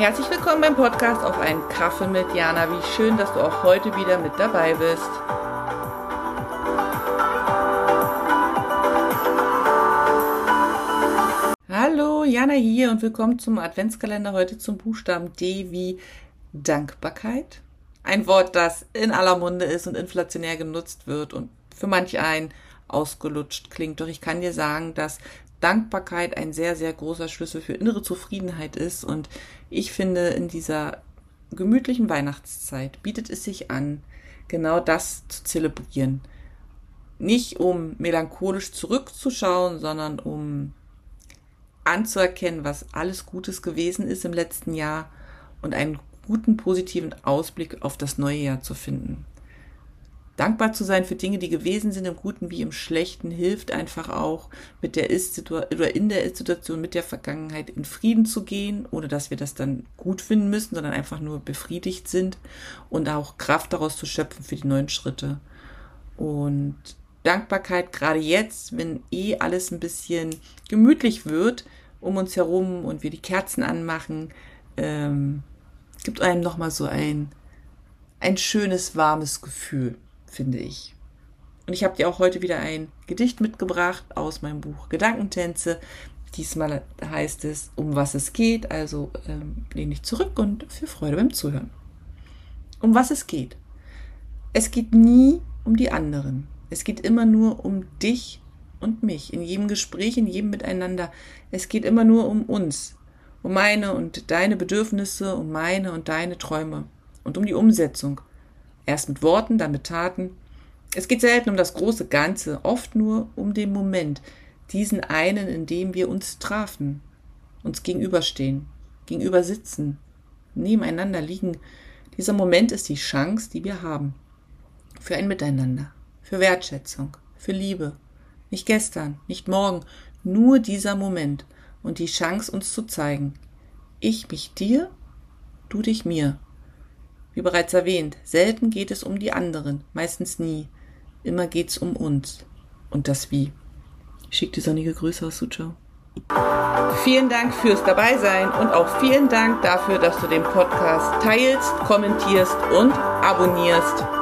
Herzlich willkommen beim Podcast auf einen Kaffee mit Jana. Wie schön, dass du auch heute wieder mit dabei bist. Hallo, Jana hier und willkommen zum Adventskalender heute zum Buchstaben D wie Dankbarkeit. Ein Wort, das in aller Munde ist und inflationär genutzt wird und für manch einen ausgelutscht klingt. Doch ich kann dir sagen, dass Dankbarkeit ein sehr, sehr großer Schlüssel für innere Zufriedenheit ist. Und ich finde, in dieser gemütlichen Weihnachtszeit bietet es sich an, genau das zu zelebrieren. Nicht um melancholisch zurückzuschauen, sondern um anzuerkennen, was alles Gutes gewesen ist im letzten Jahr und einen guten positiven Ausblick auf das neue Jahr zu finden. Dankbar zu sein für Dinge, die gewesen sind, im Guten wie im Schlechten, hilft einfach auch, mit der Ist oder in der Ist-Situation mit der Vergangenheit in Frieden zu gehen, ohne dass wir das dann gut finden müssen, sondern einfach nur befriedigt sind und auch Kraft daraus zu schöpfen für die neuen Schritte. Und Dankbarkeit, gerade jetzt, wenn eh alles ein bisschen gemütlich wird um uns herum und wir die Kerzen anmachen, ähm, gibt einem nochmal so ein, ein schönes, warmes Gefühl finde ich. Und ich habe dir auch heute wieder ein Gedicht mitgebracht aus meinem Buch Gedankentänze. Diesmal heißt es, um was es geht. Also ähm, lehne ich zurück und viel Freude beim Zuhören. Um was es geht. Es geht nie um die anderen. Es geht immer nur um dich und mich. In jedem Gespräch, in jedem Miteinander. Es geht immer nur um uns. Um meine und deine Bedürfnisse, um meine und deine Träume. Und um die Umsetzung. Erst mit Worten, dann mit Taten. Es geht selten um das große Ganze, oft nur um den Moment, diesen einen, in dem wir uns trafen, uns gegenüberstehen, gegenüber sitzen, nebeneinander liegen. Dieser Moment ist die Chance, die wir haben. Für ein Miteinander, für Wertschätzung, für Liebe. Nicht gestern, nicht morgen, nur dieser Moment und die Chance, uns zu zeigen. Ich mich dir, du dich mir. Wie bereits erwähnt, selten geht es um die anderen, meistens nie. Immer geht's um uns und das Wie. Ich schicke dir sonnige Grüße aus Suzhou. Vielen Dank fürs Dabeisein und auch vielen Dank dafür, dass du den Podcast teilst, kommentierst und abonnierst.